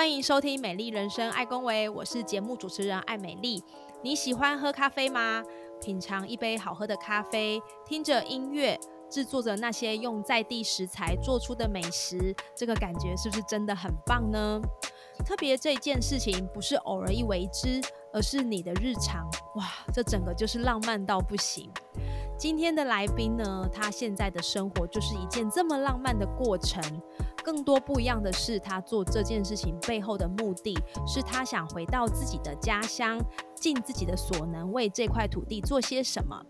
欢迎收听《美丽人生爱公维》，我是节目主持人爱美丽。你喜欢喝咖啡吗？品尝一杯好喝的咖啡，听着音乐，制作着那些用在地食材做出的美食，这个感觉是不是真的很棒呢？特别这件事情不是偶尔一为之，而是你的日常，哇，这整个就是浪漫到不行。今天的来宾呢，他现在的生活就是一件这么浪漫的过程。更多不一样的是，他做这件事情背后的目的是他想回到自己的家乡，尽自己的所能为这块土地做些什么。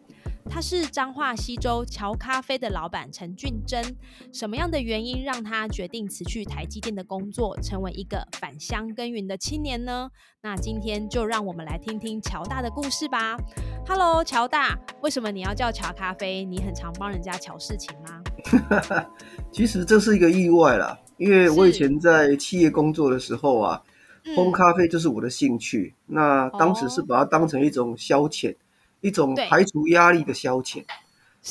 他是彰化西州桥咖啡的老板陈俊珍。什么样的原因让他决定辞去台积电的工作，成为一个返乡耕耘的青年呢？那今天就让我们来听听乔大的故事吧。Hello，乔大，为什么你要叫乔咖啡？你很常帮人家乔事情吗？其实这是一个意外啦，因为我以前在企业工作的时候啊，烘咖啡就是我的兴趣。那当时是把它当成一种消遣。一种排除压力的消遣。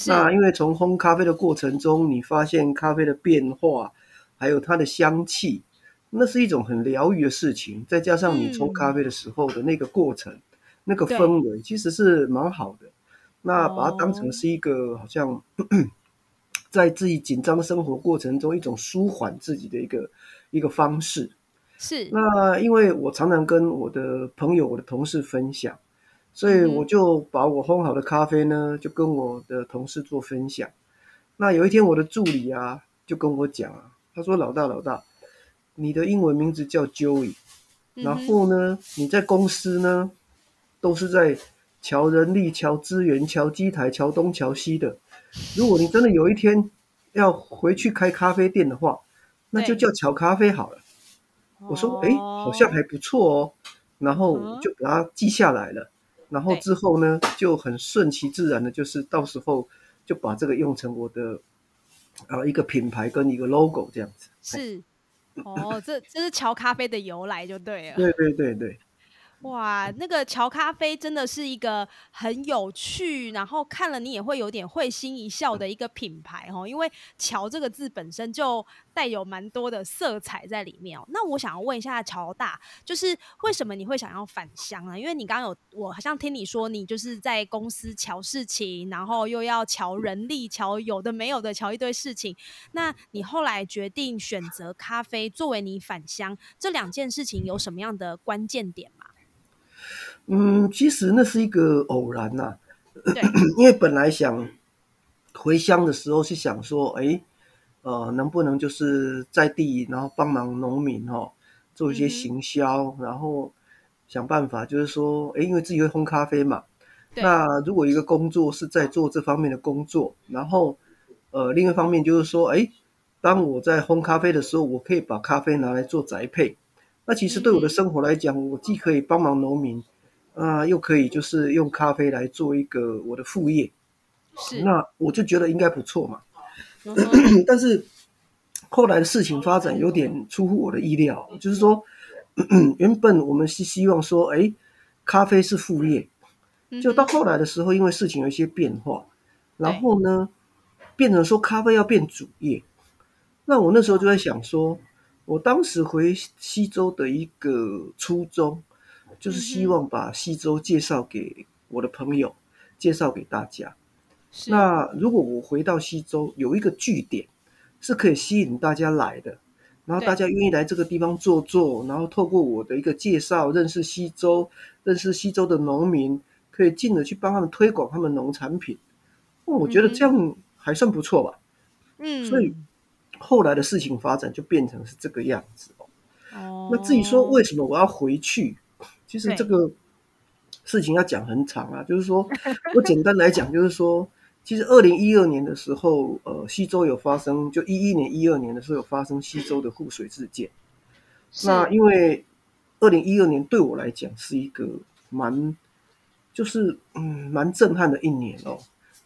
那因为从烘咖啡的过程中，你发现咖啡的变化，还有它的香气，那是一种很疗愈的事情。再加上你冲咖啡的时候的那个过程，那个氛围，其实是蛮好的。那把它当成是一个好像 在自己紧张生活过程中一种舒缓自己的一个一个方式。是。那因为我常常跟我的朋友、我的同事分享。所以我就把我烘好的咖啡呢，就跟我的同事做分享。那有一天，我的助理啊，就跟我讲啊，他说：“老大，老大，你的英文名字叫 Joey，然后呢，你在公司呢，都是在瞧人力、瞧资源、瞧机台、瞧东、瞧西的。如果你真的有一天要回去开咖啡店的话，那就叫乔咖啡好了。”我说：“哎，好像还不错哦。”然后就把它记下来了。然后之后呢，就很顺其自然的，就是到时候就把这个用成我的啊一个品牌跟一个 logo 这样子。是，哦，这这是乔咖啡的由来就对了。对对对对。哇，那个乔咖啡真的是一个很有趣，然后看了你也会有点会心一笑的一个品牌哦。因为“乔”这个字本身就带有蛮多的色彩在里面哦。那我想要问一下乔大，就是为什么你会想要返乡呢？因为你刚刚有我好像听你说，你就是在公司乔事情，然后又要瞧人力，瞧有的没有的，瞧一堆事情。那你后来决定选择咖啡作为你返乡这两件事情，有什么样的关键点吗？嗯，其实那是一个偶然呐。因为本来想回乡的时候是想说，哎，呃，能不能就是在地，然后帮忙农民哈，做一些行销，然后想办法，就是说，哎，因为自己会烘咖啡嘛。那如果一个工作是在做这方面的工作，然后呃，另一方面就是说，哎，当我在烘咖啡的时候，我可以把咖啡拿来做宅配。那其实对我的生活来讲，我既可以帮忙农民。啊，又可以就是用咖啡来做一个我的副业，是那我就觉得应该不错嘛。但是后来的事情发展有点出乎我的意料，就是说 原本我们是希望说，哎，咖啡是副业，就到后来的时候，因为事情有一些变化，然后呢，变成说咖啡要变主业。那我那时候就在想说，我当时回西周的一个初衷。就是希望把西周介绍给我的朋友，介绍给大家。那如果我回到西周有一个据点，是可以吸引大家来的，然后大家愿意来这个地方坐坐，然后透过我的一个介绍认识西周，认识西周的农民，可以进而去帮他们推广他们农产品。我觉得这样还算不错吧。嗯，所以后来的事情发展就变成是这个样子哦。那至于说为什么我要回去？其实这个事情要讲很长啊，就是说我简单来讲，就是说，其实二零一二年的时候，呃，西周有发生，就一一年、一二年的时候有发生西周的护水事件。那因为二零一二年对我来讲是一个蛮，就是嗯蛮震撼的一年哦。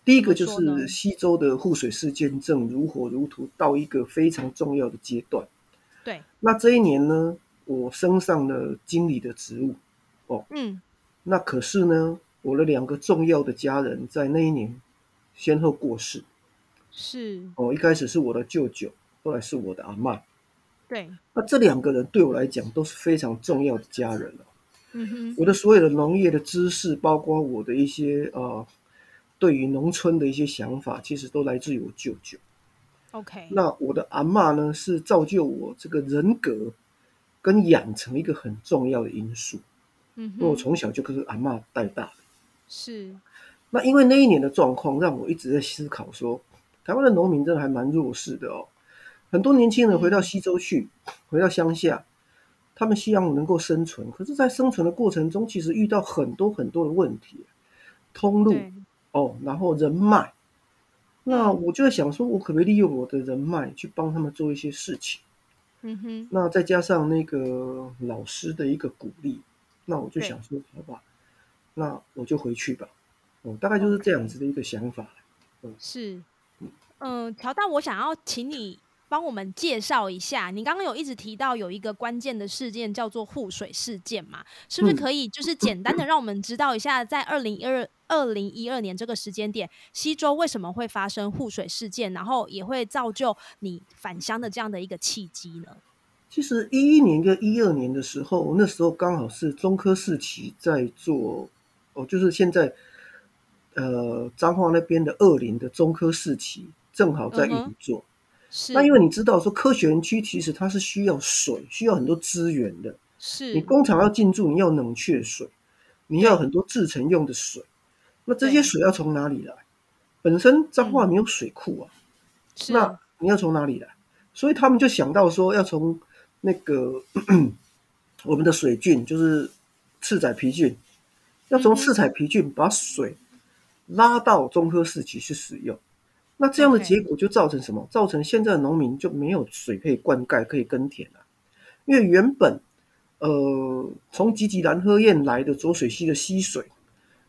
第一个就是西周的护水事件正如火如荼到一个非常重要的阶段。对，那这一年呢，我升上了经理的职务。哦，嗯，那可是呢，我的两个重要的家人在那一年先后过世。是。哦，一开始是我的舅舅，后来是我的阿妈。对。那这两个人对我来讲都是非常重要的家人嗯哼。我的所有的农业的知识，包括我的一些呃。对于农村的一些想法，其实都来自于我舅舅。OK，那我的阿妈呢，是造就我这个人格跟养成一个很重要的因素。嗯，因为我从小就跟阿妈带大的。是。那因为那一年的状况，让我一直在思考说，台湾的农民真的还蛮弱势的哦。很多年轻人回到西周去，回到乡下，他们希望能够生存，可是，在生存的过程中，其实遇到很多很多的问题，通路。哦，然后人脉，那我就在想说，我可不可以利用我的人脉去帮他们做一些事情？嗯哼，那再加上那个老师的一个鼓励，那我就想说，好吧，那我就回去吧。哦，大概就是这样子的一个想法。嗯，是，嗯，乔大，我想要请你。帮我们介绍一下，你刚刚有一直提到有一个关键的事件叫做护水事件嘛？是不是可以就是简单的让我们知道一下，在二零一二二零一二年这个时间点，西周为什么会发生护水事件，然后也会造就你返乡的这样的一个契机呢？其实一一年跟一二年的时候，那时候刚好是中科四期在做哦，就是现在呃彰化那边的二林的中科四期正好在运作。那因为你知道说科学园区其实它是需要水，需要很多资源的。是你工厂要进驻，你要冷却水，你要很多制成用的水。那这些水要从哪里来？本身彰化没有水库啊，那你要从哪里来？所以他们就想到说要从那个 我们的水郡，就是赤仔皮郡，要从赤仔皮郡把水拉到中科市区去使用。那这样的结果就造成什么？造成现在的农民就没有水可以灌溉、可以耕田了。因为原本，呃，从吉吉兰喝堰来的浊水溪的溪水，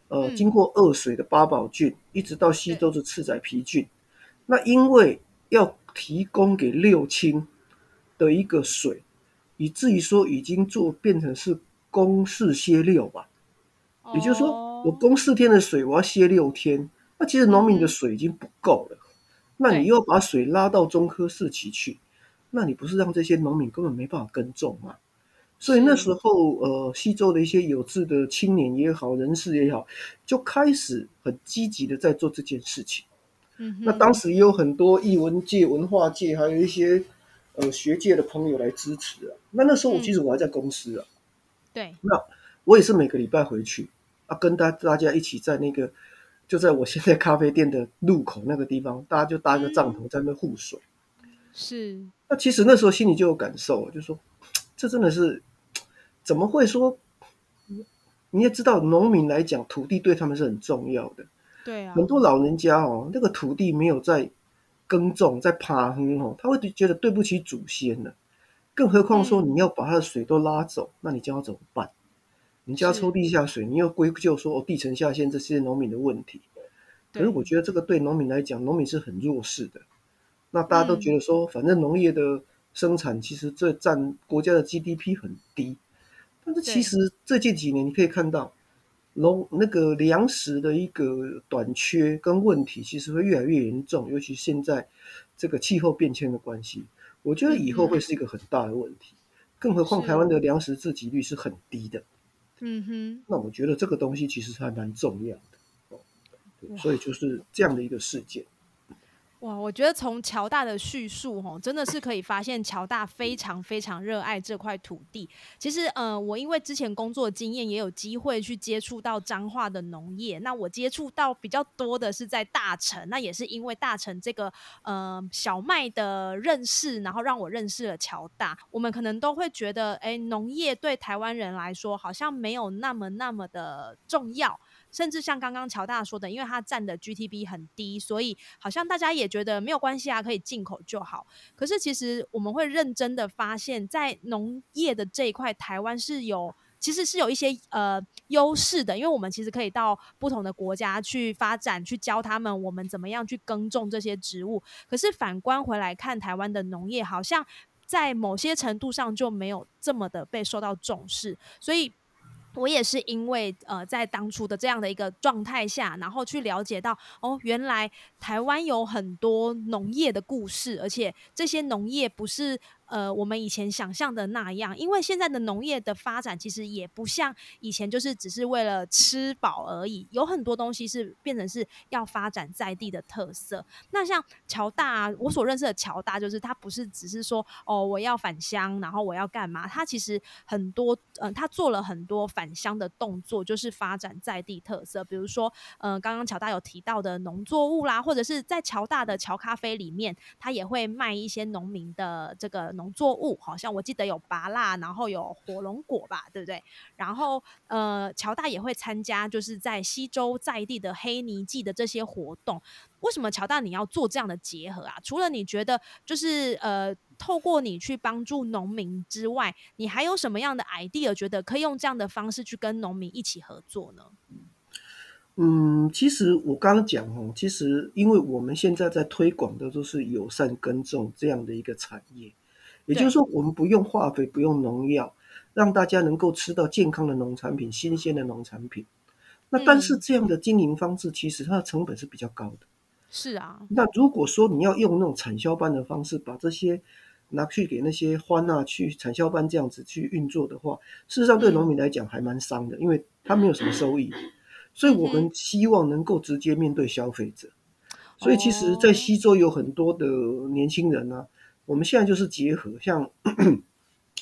呃，经过二水的八宝郡，一直到西周的赤仔皮郡，那因为要提供给六亲的一个水，以至于说已经做变成是供四歇六吧。也就是说，我供四天的水，我要歇六天。那其实农民的水已经不够了，那你又要把水拉到中科四期去，那你不是让这些农民根本没办法耕种吗？所以那时候，呃，西周的一些有志的青年也好，人士也好，就开始很积极的在做这件事情。嗯，那当时也有很多艺文界、文化界，还有一些呃学界的朋友来支持啊。那那时候我其实我还在公司啊，对，那我也是每个礼拜回去啊，跟大大家一起在那个。就在我现在咖啡店的路口那个地方，大家就搭个帐篷在那护水。是。那其实那时候心里就有感受，就说这真的是怎么会说？你也知道，农民来讲，土地对他们是很重要的。对啊。很多老人家哦，那个土地没有在耕种，在爬哼哦，他会觉得对不起祖先了。更何况说你要把他的水都拉走，那你将要怎么办？你家抽地下水，你又归咎说哦地层下陷这些农民的问题，可是我觉得这个对农民来讲，农民是很弱势的。那大家都觉得说，反正农业的生产其实这占国家的 GDP 很低，但是其实最近几年你可以看到，农那个粮食的一个短缺跟问题，其实会越来越严重，尤其现在这个气候变迁的关系，我觉得以后会是一个很大的问题。更何况台湾的粮食自给率是很低的。嗯哼，那我觉得这个东西其实还蛮重要的哦，所以就是这样的一个事件。哇，我觉得从乔大的叙述，吼，真的是可以发现乔大非常非常热爱这块土地。其实，呃，我因为之前工作经验，也有机会去接触到彰化的农业。那我接触到比较多的是在大城，那也是因为大城这个呃小麦的认识，然后让我认识了乔大。我们可能都会觉得，哎，农业对台湾人来说好像没有那么那么的重要。甚至像刚刚乔大说的，因为它占的 GTB 很低，所以好像大家也觉得没有关系啊，可以进口就好。可是其实我们会认真的发现，在农业的这一块，台湾是有。其实是有一些呃优势的，因为我们其实可以到不同的国家去发展，去教他们我们怎么样去耕种这些植物。可是反观回来看，台湾的农业好像在某些程度上就没有这么的被受到重视，所以。我也是因为呃，在当初的这样的一个状态下，然后去了解到哦，原来台湾有很多农业的故事，而且这些农业不是。呃，我们以前想象的那样，因为现在的农业的发展其实也不像以前，就是只是为了吃饱而已。有很多东西是变成是要发展在地的特色。那像乔大，我所认识的乔大，就是他不是只是说哦，我要返乡，然后我要干嘛？他其实很多，嗯，他做了很多返乡的动作，就是发展在地特色。比如说，嗯，刚刚乔大有提到的农作物啦，或者是在乔大的乔咖啡里面，他也会卖一些农民的这个。农作物好像我记得有芭辣，然后有火龙果吧，对不对？然后呃，乔大也会参加，就是在西周在地的黑泥季的这些活动。为什么乔大你要做这样的结合啊？除了你觉得就是呃，透过你去帮助农民之外，你还有什么样的 idea 觉得可以用这样的方式去跟农民一起合作呢？嗯，其实我刚刚讲哦，其实因为我们现在在推广的都是友善耕种这样的一个产业。也就是说，我们不用化肥，不用农药，让大家能够吃到健康的农产品、新鲜的农产品。那但是这样的经营方式，其实它的成本是比较高的。是啊。那如果说你要用那种产销班的方式，把这些拿去给那些欢啊去产销班这样子去运作的话，事实上对农民来讲还蛮伤的，因为他没有什么收益。所以我们希望能够直接面对消费者。所以其实，在西周有很多的年轻人呢。我们现在就是结合，像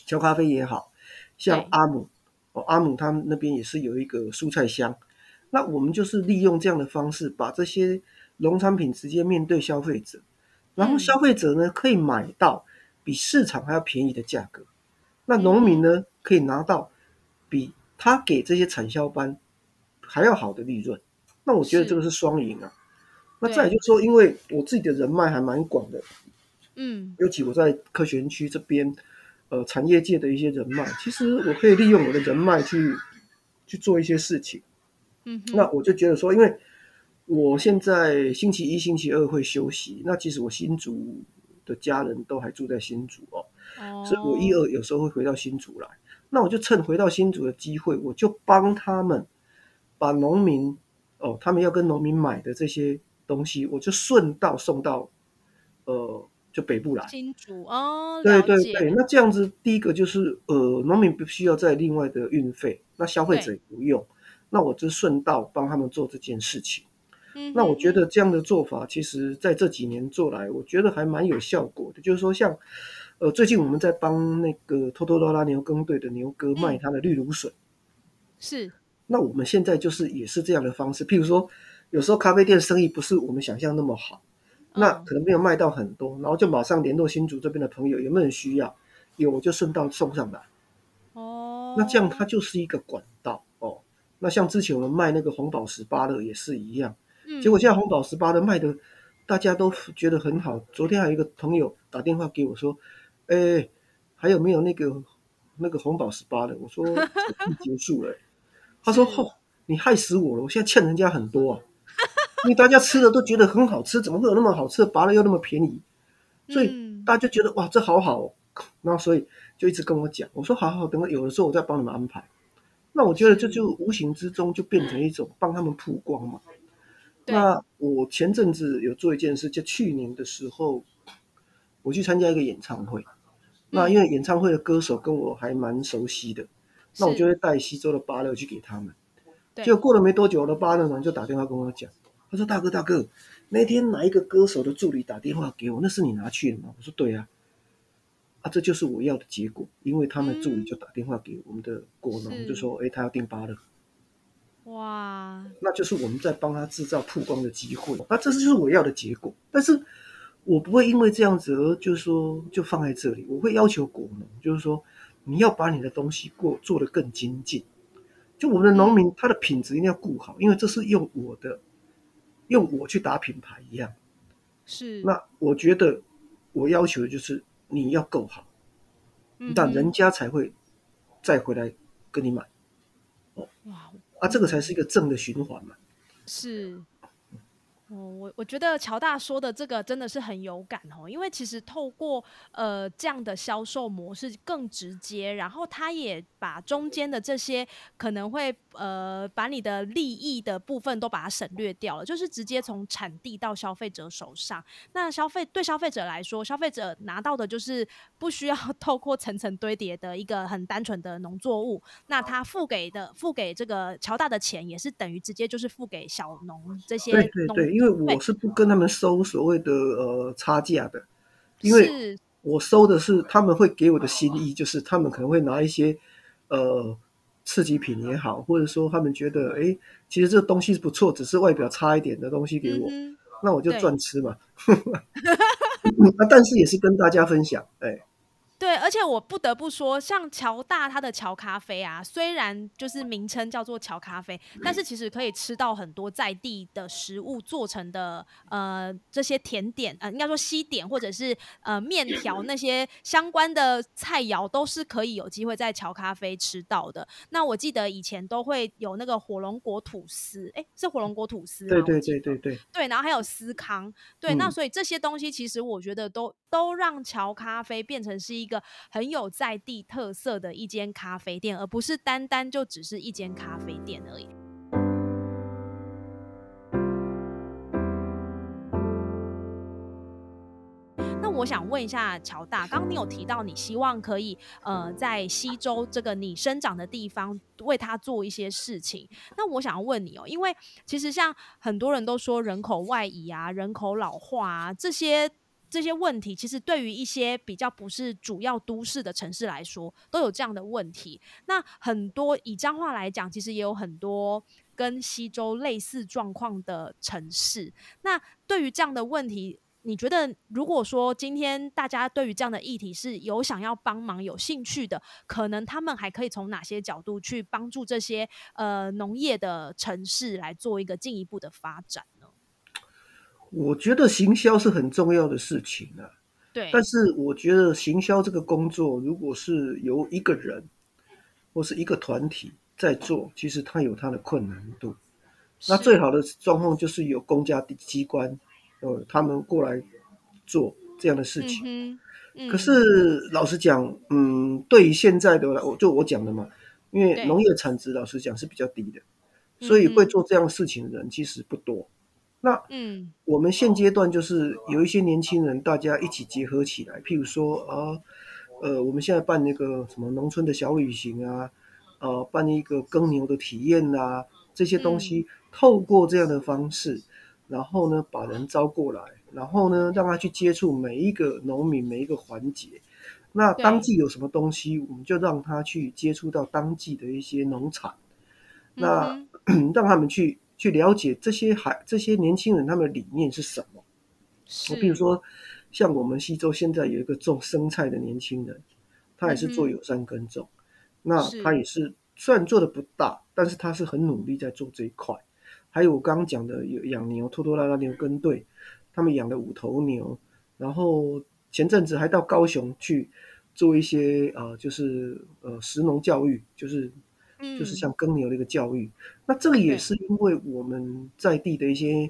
乔咖啡也好，像阿姆哦，阿姆他们那边也是有一个蔬菜箱。那我们就是利用这样的方式，把这些农产品直接面对消费者，然后消费者呢可以买到比市场还要便宜的价格，那农民呢可以拿到比他给这些产销班还要好的利润。那我觉得这个是双赢啊。那再就是说，因为我自己的人脉还蛮广的。嗯，尤其我在科学园区这边，呃，产业界的一些人脉，其实我可以利用我的人脉去去做一些事情。嗯，那我就觉得说，因为我现在星期一、星期二会休息，那其实我新竹的家人都还住在新竹哦，所以我一二有时候会回到新竹来。那我就趁回到新竹的机会，我就帮他们把农民哦，他们要跟农民买的这些东西，我就顺道送到呃。就北部来，新竹哦，对对对，那这样子，第一个就是呃，农民不需要再另外的运费，那消费者也不用，那我就顺道帮他们做这件事情。嗯，那我觉得这样的做法，其实在这几年做来，我觉得还蛮有效果的。就是说，像呃，最近我们在帮那个托托拉拉牛耕队的牛哥卖他的绿芦笋，是。那我们现在就是也是这样的方式，譬如说，有时候咖啡店生意不是我们想象那么好。那可能没有卖到很多，然后就马上联络新竹这边的朋友，有没有人需要？有，我就顺道送上来。哦，那这样它就是一个管道哦。那像之前我们卖那个红宝石芭乐也是一样，结果现在红宝石芭乐卖的大家都觉得很好。昨天还有一个朋友打电话给我说：“哎，还有没有那个那个红宝石芭乐？”我说：“结束了。”他说：“ 吼，你害死我了！我现在欠人家很多啊。”因为大家吃的都觉得很好吃，怎么会有那么好吃的拔了又那么便宜？所以大家就觉得哇，这好好，哦那所以就一直跟我讲，我说好好，等我有的时候我再帮你们安排。那我觉得这就无形之中就变成一种帮他们曝光嘛。那我前阵子有做一件事，就去年的时候，我去参加一个演唱会。那因为演唱会的歌手跟我还蛮熟悉的，那我就会带西周的芭乐去给他们。结果过了没多久，我的芭乐呢就打电话跟我讲。他说：“大哥，大哥，那天哪一个歌手的助理打电话给我？那是你拿去的吗？”我说：“对啊，啊，这就是我要的结果。因为他们助理就打电话给我们的果农，就说：‘哎，他要订芭乐。’哇，那就是我们在帮他制造曝光的机会。那这就是我要的结果。但是我不会因为这样子而就是说就放在这里。我会要求果农，就是说你要把你的东西过做得更精进。”就我们的农民，他的品质一定要顾好，因为这是用我的，用我去打品牌一样。是。那我觉得我要求的就是你要够好，那人家才会再回来跟你买。哦，哇，啊，这个才是一个正的循环嘛。是。哦，我我觉得乔大说的这个真的是很有感哦，因为其实透过呃这样的销售模式更直接，然后他也把中间的这些可能会呃把你的利益的部分都把它省略掉了，就是直接从产地到消费者手上。那消费对消费者来说，消费者拿到的就是不需要 透过层层堆叠的一个很单纯的农作物，那他付给的付给这个乔大的钱也是等于直接就是付给小农这些农。因为我是不跟他们收所谓的呃差价的，因为我收的是他们会给我的心意，就是他们可能会拿一些呃刺激品也好，或者说他们觉得哎，其实这个东西不错，只是外表差一点的东西给我，那我就赚吃嘛。啊，但是也是跟大家分享，哎。对，而且我不得不说，像乔大它的乔咖啡啊，虽然就是名称叫做乔咖啡，但是其实可以吃到很多在地的食物做成的呃这些甜点，呃应该说西点或者是呃面条那些相关的菜肴都是可以有机会在乔咖啡吃到的。那我记得以前都会有那个火龙果吐司，哎，是火龙果吐司，对对对对对，对，然后还有司康，对，那所以这些东西其实我觉得都都让乔咖啡变成是一很有在地特色的一间咖啡店，而不是单单就只是一间咖啡店而已。那我想问一下乔大，刚刚你有提到你希望可以呃在西周这个你生长的地方为他做一些事情。那我想问你哦，因为其实像很多人都说人口外移啊、人口老化啊这些。这些问题其实对于一些比较不是主要都市的城市来说，都有这样的问题。那很多以彰化来讲，其实也有很多跟西周类似状况的城市。那对于这样的问题，你觉得如果说今天大家对于这样的议题是有想要帮忙、有兴趣的，可能他们还可以从哪些角度去帮助这些呃农业的城市来做一个进一步的发展？我觉得行销是很重要的事情啊，对。但是我觉得行销这个工作，如果是由一个人或是一个团体在做，其实它有它的困难度。那最好的状况就是有公家机关，呃，他们过来做这样的事情。可是老实讲，嗯，对于现在的，我就我讲的嘛，因为农业产值老实讲是比较低的，所以会做这样事情的人其实不多。那嗯，我们现阶段就是有一些年轻人，大家一起结合起来，譬如说啊，呃，我们现在办那个什么农村的小旅行啊，呃，办一个耕牛的体验呐，这些东西，透过这样的方式，然后呢，把人招过来，然后呢，让他去接触每一个农民每一个环节。那当季有什么东西，我们就让他去接触到当季的一些农产，那 让他们去。去了解这些孩这些年轻人他们的理念是什么？我比如说，像我们西周现在有一个种生菜的年轻人，他也是做友善耕种，那他也是虽然做的不大，但是他是很努力在做这一块。还有我刚刚讲的有养牛，拖拖拉拉牛耕队，他们养了五头牛，然后前阵子还到高雄去做一些呃，就是呃食农教育，就是。就是像耕牛的一个教育，那这个也是因为我们在地的一些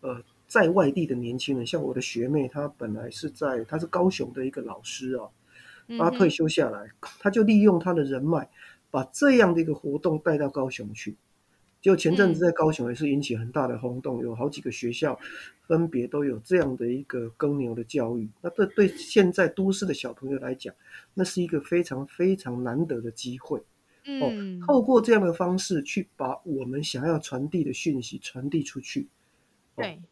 呃在外地的年轻人，像我的学妹，她本来是在她是高雄的一个老师啊，她退休下来，她就利用她的人脉，把这样的一个活动带到高雄去。就前阵子在高雄也是引起很大的轰动，有好几个学校分别都有这样的一个耕牛的教育。那这对现在都市的小朋友来讲，那是一个非常非常难得的机会。哦，透过这样的方式去把我们想要传递的讯息传递出去。对，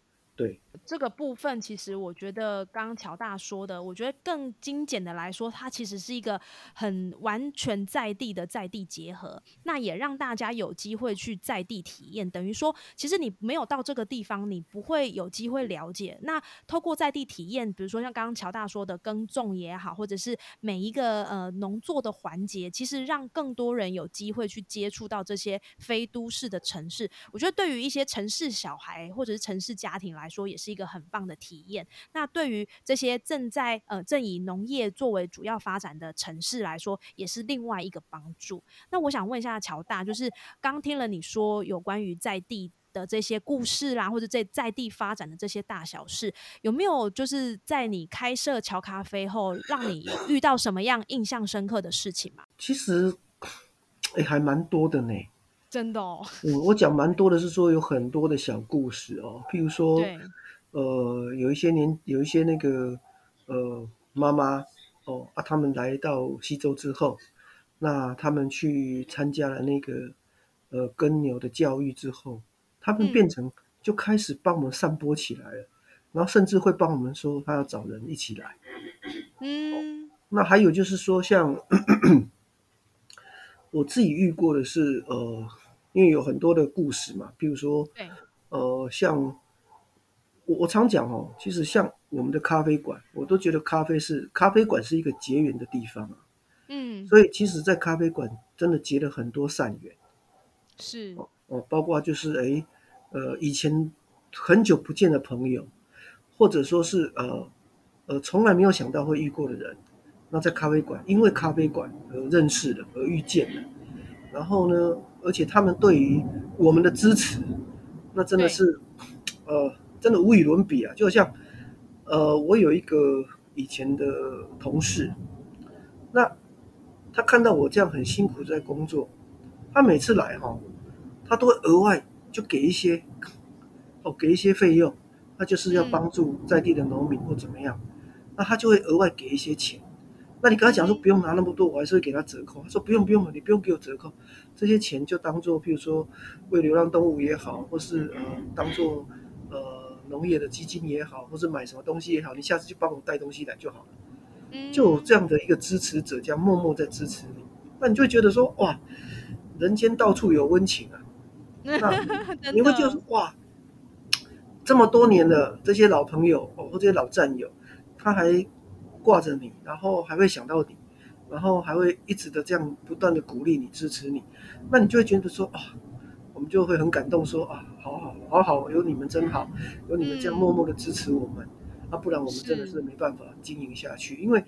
对，这个部分其实我觉得刚刚乔大说的，我觉得更精简的来说，它其实是一个很完全在地的在地结合，那也让大家有机会去在地体验。等于说，其实你没有到这个地方，你不会有机会了解。那透过在地体验，比如说像刚刚乔大说的耕种也好，或者是每一个呃农作的环节，其实让更多人有机会去接触到这些非都市的城市。我觉得对于一些城市小孩或者是城市家庭来，说也是一个很棒的体验。那对于这些正在呃正以农业作为主要发展的城市来说，也是另外一个帮助。那我想问一下乔大，就是刚听了你说有关于在地的这些故事啦，或者在在地发展的这些大小事，有没有就是在你开设乔咖啡后，让你遇到什么样印象深刻的事情吗？其实，哎，还蛮多的呢。真的哦，嗯，我讲蛮多的，是说有很多的小故事哦，譬如说，呃，有一些年，有一些那个，呃，妈妈哦啊，他们来到西周之后，那他们去参加了那个，呃，耕牛的教育之后，他们变成就开始帮我们散播起来了，然后甚至会帮我们说他要找人一起来，嗯，那还有就是说像。我自己遇过的是，呃，因为有很多的故事嘛，比如说，呃，像我我常讲哦，其实像我们的咖啡馆，我都觉得咖啡是咖啡馆是一个结缘的地方啊，嗯，所以其实，在咖啡馆真的结了很多善缘，是哦，包括就是哎，呃，以前很久不见的朋友，或者说是呃呃从来没有想到会遇过的人。那在咖啡馆，因为咖啡馆而认识的，而遇见的，然后呢，而且他们对于我们的支持，那真的是，呃，真的无与伦比啊！就像，呃，我有一个以前的同事，那他看到我这样很辛苦在工作，他每次来哈，他都会额外就给一些，哦，给一些费用，那就是要帮助在地的农民或怎么样，那他就会额外给一些钱。那你跟他讲说不用拿那么多，我还是会给他折扣。他说不用不用你不用给我折扣，这些钱就当做，譬如说喂流浪动物也好，或是呃当做呃农业的基金也好，或是买什么东西也好，你下次就帮我带东西来就好了。嗯，就有这样的一个支持者，这样默默在支持你，那你就会觉得说哇，人间到处有温情啊。那你会觉得哇，这么多年了，这些老朋友哦，或这些老战友，他还。挂着你，然后还会想到你，然后还会一直的这样不断的鼓励你、支持你，那你就会觉得说啊，我们就会很感动，说啊，好好好好，有你们真好，有你们这样默默的支持我们，啊，不然我们真的是没办法经营下去。因为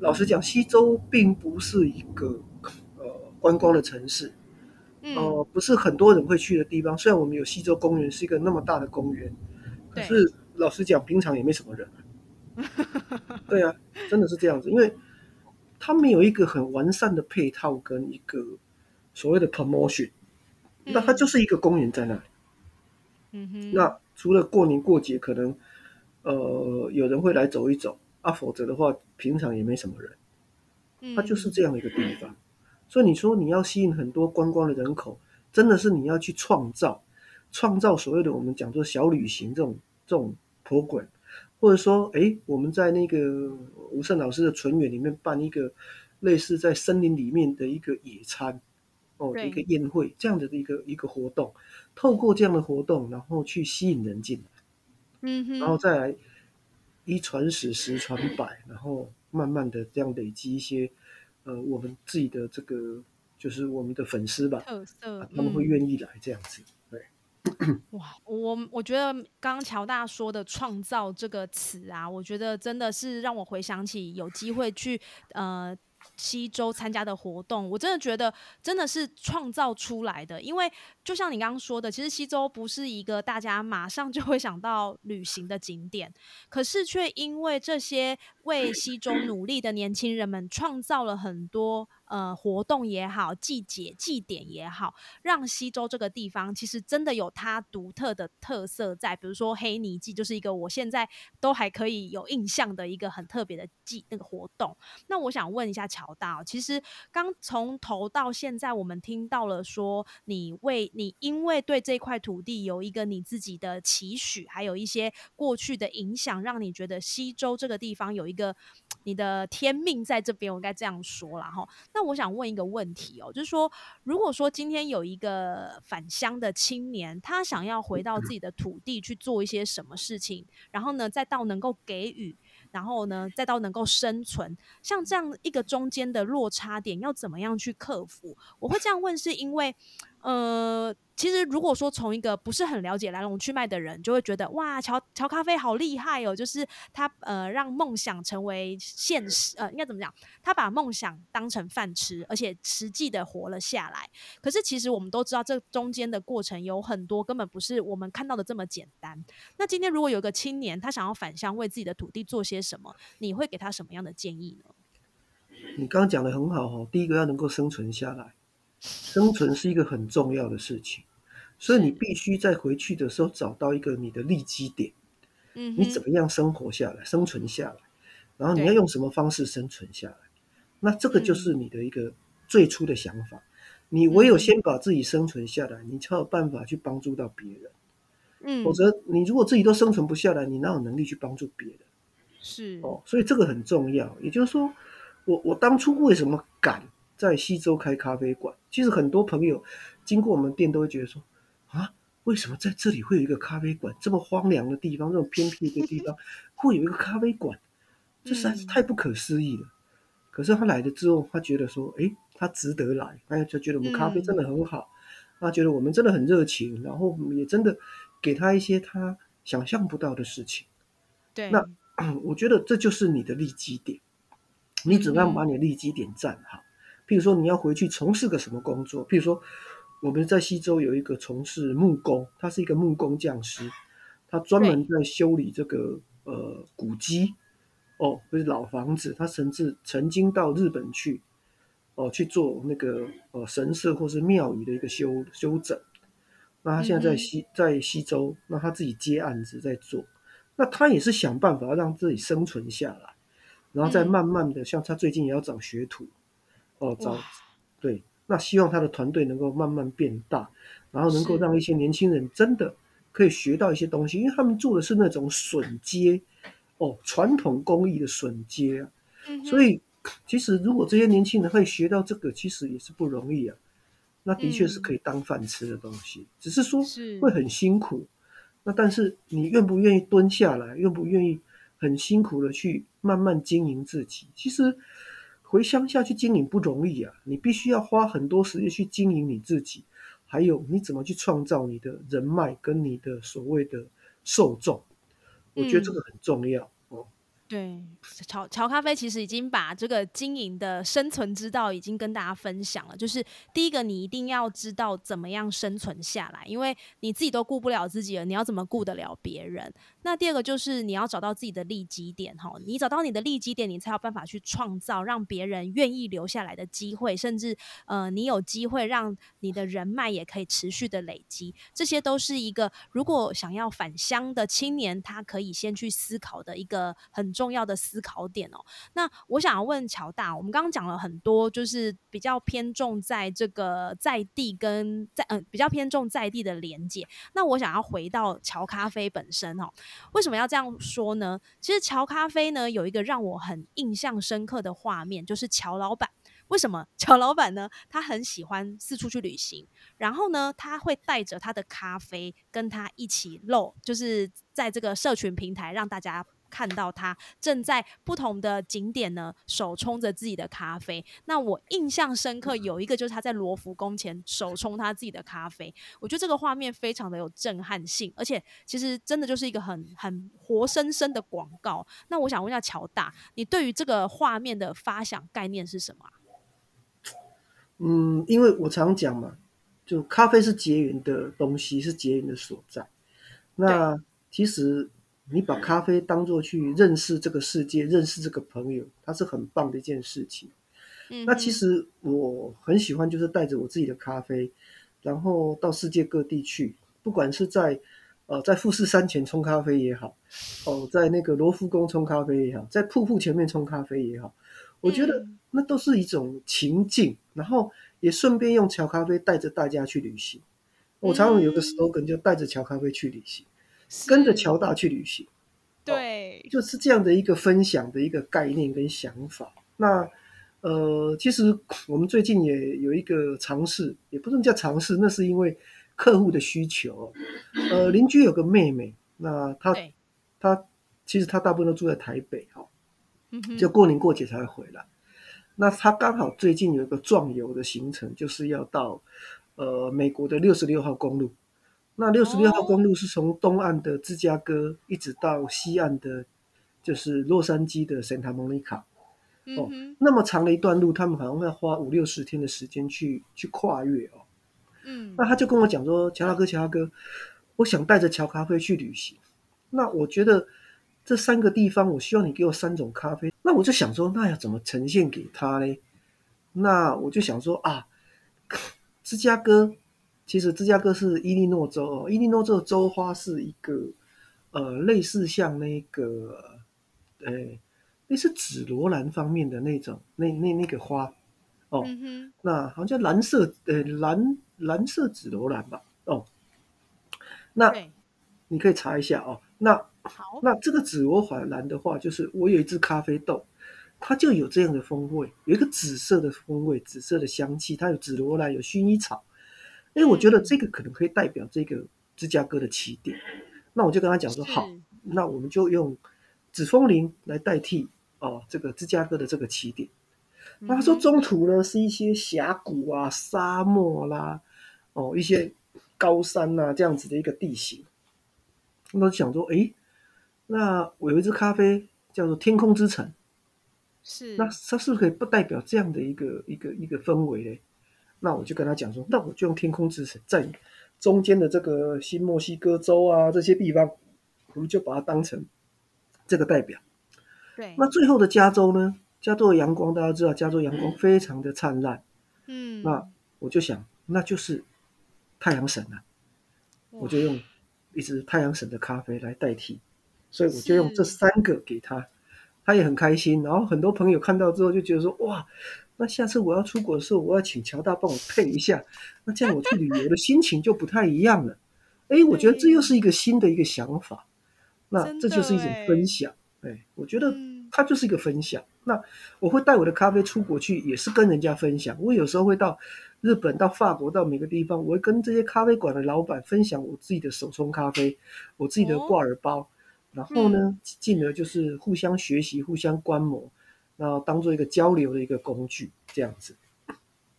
老实讲，西周并不是一个呃观光的城市，呃，不是很多人会去的地方。虽然我们有西周公园，是一个那么大的公园，可是老实讲，平常也没什么人。对啊，真的是这样子，因为他没有一个很完善的配套跟一个所谓的 promotion，那它就是一个公园在那里。嗯哼，那除了过年过节可能呃有人会来走一走啊，否则的话平常也没什么人。它就是这样的一个地方，所以你说你要吸引很多观光的人口，真的是你要去创造创造所谓的我们讲做小旅行这种这种 program。或者说，哎，我们在那个吴胜老师的纯园里面办一个类似在森林里面的一个野餐，哦，一个宴会这样子的一个一个活动，透过这样的活动，然后去吸引人进来，嗯哼，然后再来一传十，十传百，然后慢慢的这样累积一些，呃，我们自己的这个就是我们的粉丝吧，特色，他们会愿意来这样子。哇，我我觉得刚刚乔大说的“创造”这个词啊，我觉得真的是让我回想起有机会去呃西周参加的活动，我真的觉得真的是创造出来的。因为就像你刚刚说的，其实西周不是一个大家马上就会想到旅行的景点，可是却因为这些为西周努力的年轻人们，创造了很多。呃活动也好、季节祭典也好，让西周这个地方其实真的有它独特的特色在。比如说黑泥祭，就是一个我现在都还可以有印象的一个很特别的祭那个活动。那我想问一下乔大，其实刚从头到现在，我们听到了说你为你因为对这块土地有一个你自己的期许，还有一些过去的影响，让你觉得西周这个地方有一个你的天命在这边，我该这样说了哈。那我想问一个问题哦，就是说，如果说今天有一个返乡的青年，他想要回到自己的土地去做一些什么事情，然后呢，再到能够给予。然后呢，再到能够生存，像这样一个中间的落差点，要怎么样去克服？我会这样问，是因为，呃。其实，如果说从一个不是很了解来龙去脉的人，就会觉得哇，乔乔咖啡好厉害哦！就是他呃，让梦想成为现实，呃，应该怎么讲？他把梦想当成饭吃，而且实际的活了下来。可是，其实我们都知道，这中间的过程有很多根本不是我们看到的这么简单。那今天如果有个青年，他想要返乡为自己的土地做些什么，你会给他什么样的建议呢？你刚刚讲的很好哦，第一个要能够生存下来，生存是一个很重要的事情。所以你必须在回去的时候找到一个你的立基点，嗯，你怎么样生活下来、生存下来，然后你要用什么方式生存下来？那这个就是你的一个最初的想法。你唯有先把自己生存下来，你才有办法去帮助到别人。嗯，否则你如果自己都生存不下来，你哪有能力去帮助别人？是哦，所以这个很重要。也就是说，我我当初为什么敢在西周开咖啡馆？其实很多朋友经过我们店都会觉得说。啊，为什么在这里会有一个咖啡馆？这么荒凉的地方，这种偏僻的地方，会有一个咖啡馆，这实在是太不可思议了。可是他来了之后，他觉得说，哎，他值得来，他就觉得我们咖啡真的很好，他觉得我们真的很热情，然后也真的给他一些他想象不到的事情。对，那 我觉得这就是你的利基点，你怎么样把你的利基点站好？譬如说，你要回去从事个什么工作？譬如说。我们在西周有一个从事木工，他是一个木工匠师，他专门在修理这个呃古迹，哦，不是老房子，他甚至曾经到日本去，哦去做那个呃神社或是庙宇的一个修修整。那他现在在西在西周，那他自己接案子在做，那他也是想办法让自己生存下来，然后再慢慢的，像他最近也要找学徒，哦找对。那希望他的团队能够慢慢变大，然后能够让一些年轻人真的可以学到一些东西，因为他们做的是那种榫接，哦，传统工艺的榫接啊。所以其实如果这些年轻人可以学到这个，其实也是不容易啊。那的确是可以当饭吃的东西，只是说会很辛苦。那但是你愿不愿意蹲下来，愿不愿意很辛苦的去慢慢经营自己？其实。回乡下去经营不容易啊，你必须要花很多时间去经营你自己，还有你怎么去创造你的人脉跟你的所谓的受众，我觉得这个很重要。对，乔乔咖啡其实已经把这个经营的生存之道已经跟大家分享了。就是第一个，你一定要知道怎么样生存下来，因为你自己都顾不了自己了，你要怎么顾得了别人？那第二个就是你要找到自己的利基点，哈，你找到你的利基点，你才有办法去创造让别人愿意留下来的机会，甚至呃，你有机会让你的人脉也可以持续的累积。这些都是一个如果想要返乡的青年，他可以先去思考的一个很重。重要的思考点哦。那我想要问乔大，我们刚刚讲了很多，就是比较偏重在这个在地跟在嗯比较偏重在地的连接。那我想要回到乔咖啡本身哦，为什么要这样说呢？其实乔咖啡呢有一个让我很印象深刻的画面，就是乔老板。为什么乔老板呢？他很喜欢四处去旅行，然后呢，他会带着他的咖啡跟他一起露，就是在这个社群平台让大家。看到他正在不同的景点呢，手冲着自己的咖啡。那我印象深刻有一个就是他在罗浮宫前手冲他自己的咖啡。我觉得这个画面非常的有震撼性，而且其实真的就是一个很很活生生的广告。那我想问一下乔大，你对于这个画面的发想概念是什么？嗯，因为我常讲嘛，就咖啡是结缘的东西，是结缘的所在。那其实。你把咖啡当做去认识这个世界、认识这个朋友，它是很棒的一件事情。那其实我很喜欢，就是带着我自己的咖啡，然后到世界各地去，不管是在呃在富士山前冲咖啡也好，哦，在那个罗浮宫冲咖啡也好，在瀑布前面冲咖啡也好，我觉得那都是一种情境，然后也顺便用乔咖啡带着大家去旅行。我常常有个 slogan 就带着乔咖啡去旅行，跟着乔大去旅行。对，就是这样的一个分享的一个概念跟想法。那呃，其实我们最近也有一个尝试，也不能叫尝试，那是因为客户的需求。呃，邻居有个妹妹，那她她其实她大部分都住在台北哈，就过年过节才会回来。那她刚好最近有一个壮游的行程，就是要到呃美国的六十六号公路。那六十六号公路是从东岸的芝加哥一直到西岸的，就是洛杉矶的圣塔莫尼卡，哦，那么长的一段路，他们好像要花五六十天的时间去去跨越哦。嗯，那他就跟我讲说：“乔大哥，乔大哥，我想带着乔咖啡去旅行。那我觉得这三个地方，我希望你给我三种咖啡。那我就想说，那要怎么呈现给他呢？那我就想说啊，芝加哥。”其实芝加哥是伊利诺州哦，伊利诺州的州花是一个呃类似像那个呃类似紫罗兰方面的那种那那那个花哦，那好像蓝色呃蓝蓝色紫罗兰吧哦，那你可以查一下哦，那，那这个紫罗兰的话，就是我有一只咖啡豆，它就有这样的风味，有一个紫色的风味，紫色的香气，它有紫罗兰，有薰衣草。因为我觉得这个可能可以代表这个芝加哥的起点，那我就跟他讲说好，那我们就用紫枫林来代替哦，这个芝加哥的这个起点。那他说中途呢是一些峡谷啊、沙漠啦，哦，一些高山呐这样子的一个地形。那我就想说，哎，那我有一支咖啡叫做天空之城，是，那它是不是可以不代表这样的一个一个一个氛围嘞？那我就跟他讲说，那我就用天空之城在中间的这个新墨西哥州啊这些地方，我们就把它当成这个代表。对。那最后的加州呢？加州的阳光大家知道，加州阳光非常的灿烂。嗯。那我就想，那就是太阳神了。我就用一支太阳神的咖啡来代替，所以我就用这三个给他，他也很开心。然后很多朋友看到之后就觉得说，哇。那下次我要出国的时候，我要请乔大帮我配一下，那这样我去旅游的心情就不太一样了。哎，我觉得这又是一个新的一个想法，那这就是一种分享。哎，我觉得它就是一个分享。那我会带我的咖啡出国去，也是跟人家分享。我有时候会到日本、到法国、到每个地方，我会跟这些咖啡馆的老板分享我自己的手冲咖啡，我自己的挂耳包，然后呢，进而就是互相学习、互相观摩。然后当做一个交流的一个工具，这样子。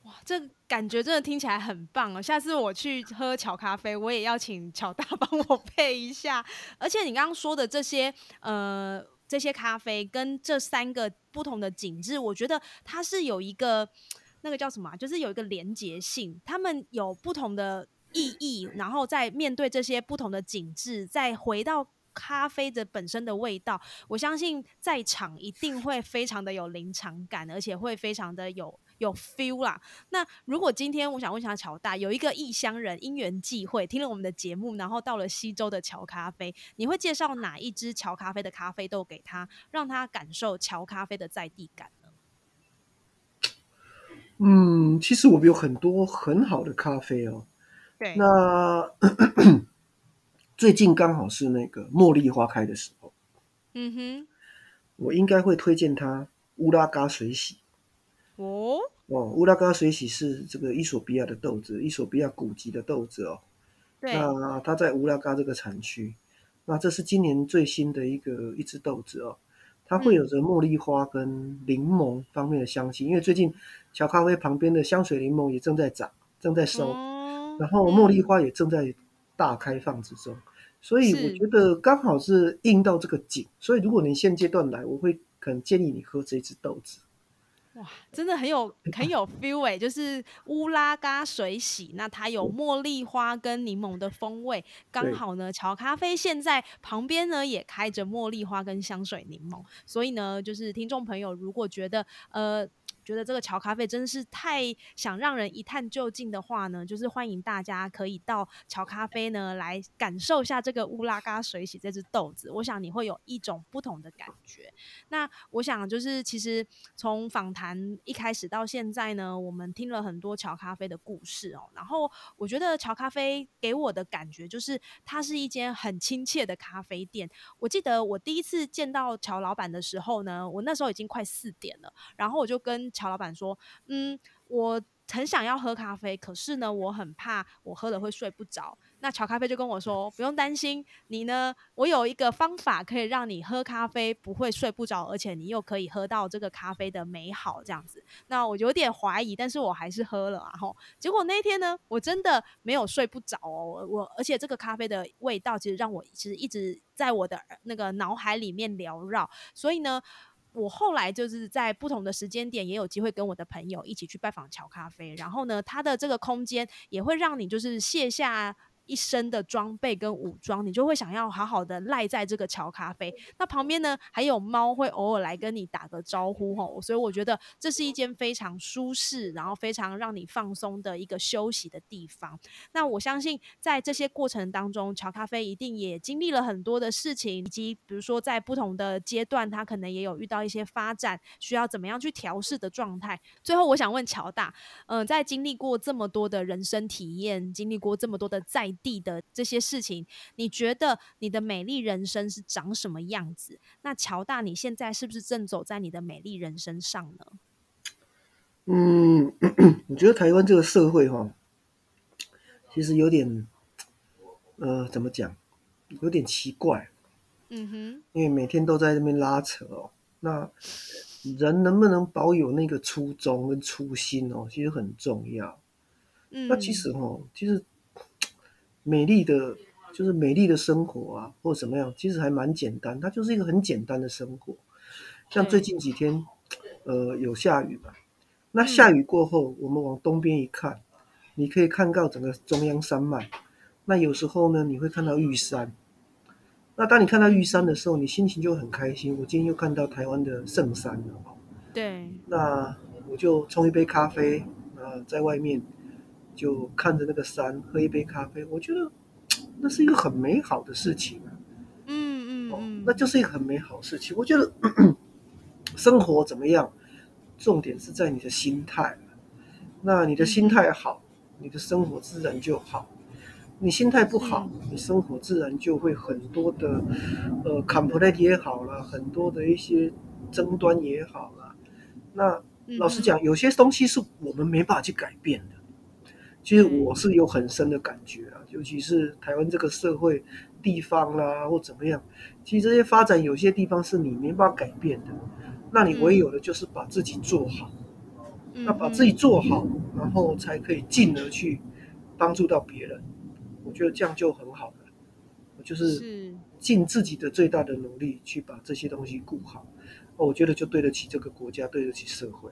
哇，这感觉真的听起来很棒哦！下次我去喝巧咖啡，我也要请巧大 帮我配一下。而且你刚刚说的这些，呃，这些咖啡跟这三个不同的景致，我觉得它是有一个那个叫什么，就是有一个连结性，他们有不同的意义，然后再面对这些不同的景致，再回到。咖啡的本身的味道，我相信在场一定会非常的有临场感，而且会非常的有有 feel 啦。那如果今天我想问一下乔大，有一个异乡人因缘际会听了我们的节目，然后到了西周的乔咖啡，你会介绍哪一支乔咖啡的咖啡豆给他，让他感受乔咖啡的在地感呢？嗯，其实我们有很多很好的咖啡哦。对，那。最近刚好是那个茉莉花开的时候，嗯哼，我应该会推荐它乌拉嘎水洗。哦？哦，乌拉嘎水洗是这个伊索比亚的豆子，伊索比亚古籍的豆子哦。对，那它在乌拉嘎这个产区，那这是今年最新的一个一只豆子哦，它会有着茉莉花跟柠檬方面的香气，因为最近小咖啡旁边的香水柠檬也正在长，正在收，然后茉莉花也正在。大开放之中，所以我觉得刚好是应到这个景，所以如果你现阶段来，我会可能建议你喝这支豆子。哇，真的很有很有 feel 哎，就是乌拉嘎水洗，那它有茉莉花跟柠檬的风味，刚好呢，乔咖啡现在旁边呢也开着茉莉花跟香水柠檬，所以呢，就是听众朋友如果觉得呃。觉得这个桥咖啡真的是太想让人一探究竟的话呢，就是欢迎大家可以到桥咖啡呢来感受一下这个乌拉嘎水洗这只豆子。我想你会有一种不同的感觉。那我想就是其实从访谈一开始到现在呢，我们听了很多桥咖啡的故事哦。然后我觉得桥咖啡给我的感觉就是它是一间很亲切的咖啡店。我记得我第一次见到乔老板的时候呢，我那时候已经快四点了，然后我就跟乔老板说：“嗯，我很想要喝咖啡，可是呢，我很怕我喝了会睡不着。”那乔咖啡就跟我说：“不用担心，你呢，我有一个方法可以让你喝咖啡不会睡不着，而且你又可以喝到这个咖啡的美好。”这样子，那我有点怀疑，但是我还是喝了啊。后结果那天呢，我真的没有睡不着哦。我而且这个咖啡的味道其实让我其实一直在我的那个脑海里面缭绕，所以呢。我后来就是在不同的时间点，也有机会跟我的朋友一起去拜访乔咖啡，然后呢，它的这个空间也会让你就是卸下。一身的装备跟武装，你就会想要好好的赖在这个桥咖啡。那旁边呢，还有猫会偶尔来跟你打个招呼吼，所以我觉得这是一间非常舒适，然后非常让你放松的一个休息的地方。那我相信在这些过程当中，桥咖啡一定也经历了很多的事情，以及比如说在不同的阶段，它可能也有遇到一些发展，需要怎么样去调试的状态。最后，我想问乔大，嗯，在经历过这么多的人生体验，经历过这么多的在地的这些事情，你觉得你的美丽人生是长什么样子？那乔大，你现在是不是正走在你的美丽人生上呢？嗯，我觉得台湾这个社会哈，其实有点，呃，怎么讲，有点奇怪。嗯哼，因为每天都在那边拉扯哦，那人能不能保有那个初衷跟初心哦，其实很重要。嗯，那其实哦，其实。美丽的，就是美丽的生活啊，或者怎么样，其实还蛮简单。它就是一个很简单的生活。像最近几天，呃，有下雨嘛？那下雨过后，我们往东边一看，你可以看到整个中央山脉。那有时候呢，你会看到玉山。那当你看到玉山的时候，你心情就很开心。我今天又看到台湾的圣山了。对。那我就冲一杯咖啡呃，在外面。就看着那个山，喝一杯咖啡，我觉得那是一个很美好的事情啊。嗯嗯哦，那就是一个很美好的事情。我觉得生活怎么样，重点是在你的心态。那你的心态好，你的生活自然就好。你心态不好，你生活自然就会很多的呃 complaint 也好了，很多的一些争端也好了。那老实讲，有些东西是我们没办法去改变的。其实我是有很深的感觉啊，尤其是台湾这个社会地方啦，或怎么样，其实这些发展有些地方是你没办法改变的，那你唯有的就是把自己做好，那把自己做好，然后才可以进而去帮助到别人。我觉得这样就很好了，就是尽自己的最大的努力去把这些东西顾好，我觉得就对得起这个国家，对得起社会。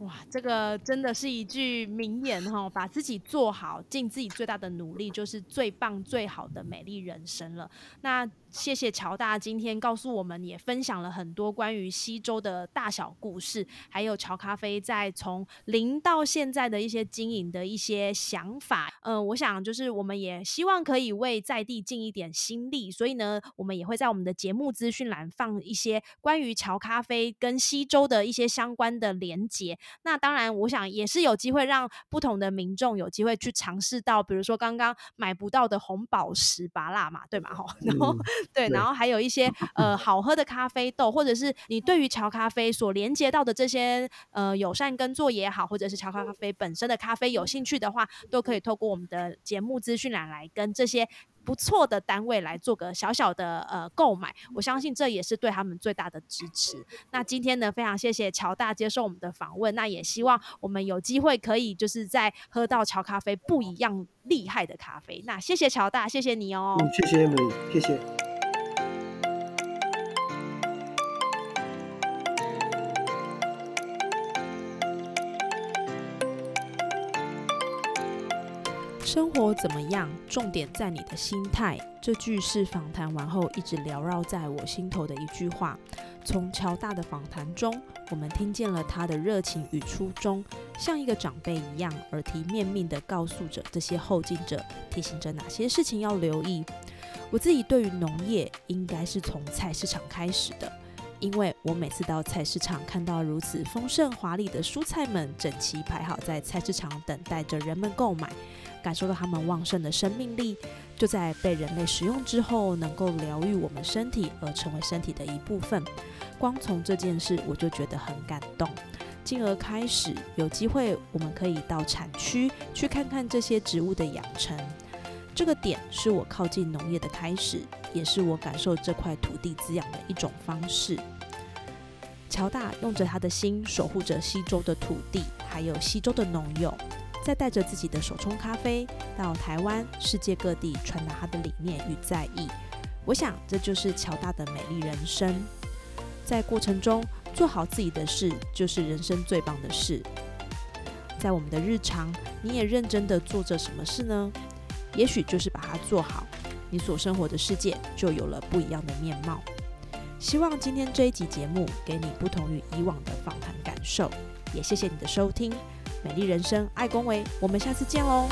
哇，这个真的是一句名言哈！把自己做好，尽自己最大的努力，就是最棒、最好的美丽人生了。那。谢谢乔大今天告诉我们，也分享了很多关于西周的大小故事，还有乔咖啡在从零到现在的一些经营的一些想法。嗯，我想就是我们也希望可以为在地尽一点心力，所以呢，我们也会在我们的节目资讯栏放一些关于乔咖啡跟西周的一些相关的连接。那当然，我想也是有机会让不同的民众有机会去尝试到，比如说刚刚买不到的红宝石拔蜡嘛，对嘛？哈，然后。对，然后还有一些呃好喝的咖啡豆，或者是你对于乔咖啡所连接到的这些呃友善耕作也好，或者是乔咖啡本身的咖啡有兴趣的话，都可以透过我们的节目资讯栏来跟这些不错的单位来做个小小的呃购买。我相信这也是对他们最大的支持。那今天呢，非常谢谢乔大接受我们的访问，那也希望我们有机会可以就是在喝到乔咖啡不一样厉害的咖啡。那谢谢乔大，谢谢你哦。谢谢，谢谢。生活怎么样？重点在你的心态。这句是访谈完后一直缭绕在我心头的一句话。从乔大的访谈中，我们听见了他的热情与初衷，像一个长辈一样耳提面命地告诉着这些后进者，提醒着哪些事情要留意。我自己对于农业，应该是从菜市场开始的，因为我每次到菜市场，看到如此丰盛华丽的蔬菜们整齐排好在菜市场，等待着人们购买。感受到它们旺盛的生命力，就在被人类食用之后，能够疗愈我们身体，而成为身体的一部分。光从这件事，我就觉得很感动，进而开始有机会，我们可以到产区去看看这些植物的养成。这个点是我靠近农业的开始，也是我感受这块土地滋养的一种方式。乔大用着他的心守护着西周的土地，还有西周的农友。再带着自己的手冲咖啡到台湾、世界各地传达他的理念与在意。我想，这就是乔大的美丽人生。在过程中做好自己的事，就是人生最棒的事。在我们的日常，你也认真的做着什么事呢？也许就是把它做好，你所生活的世界就有了不一样的面貌。希望今天这一集节目给你不同于以往的访谈感受，也谢谢你的收听。美丽人生，爱恭维，我们下次见喽。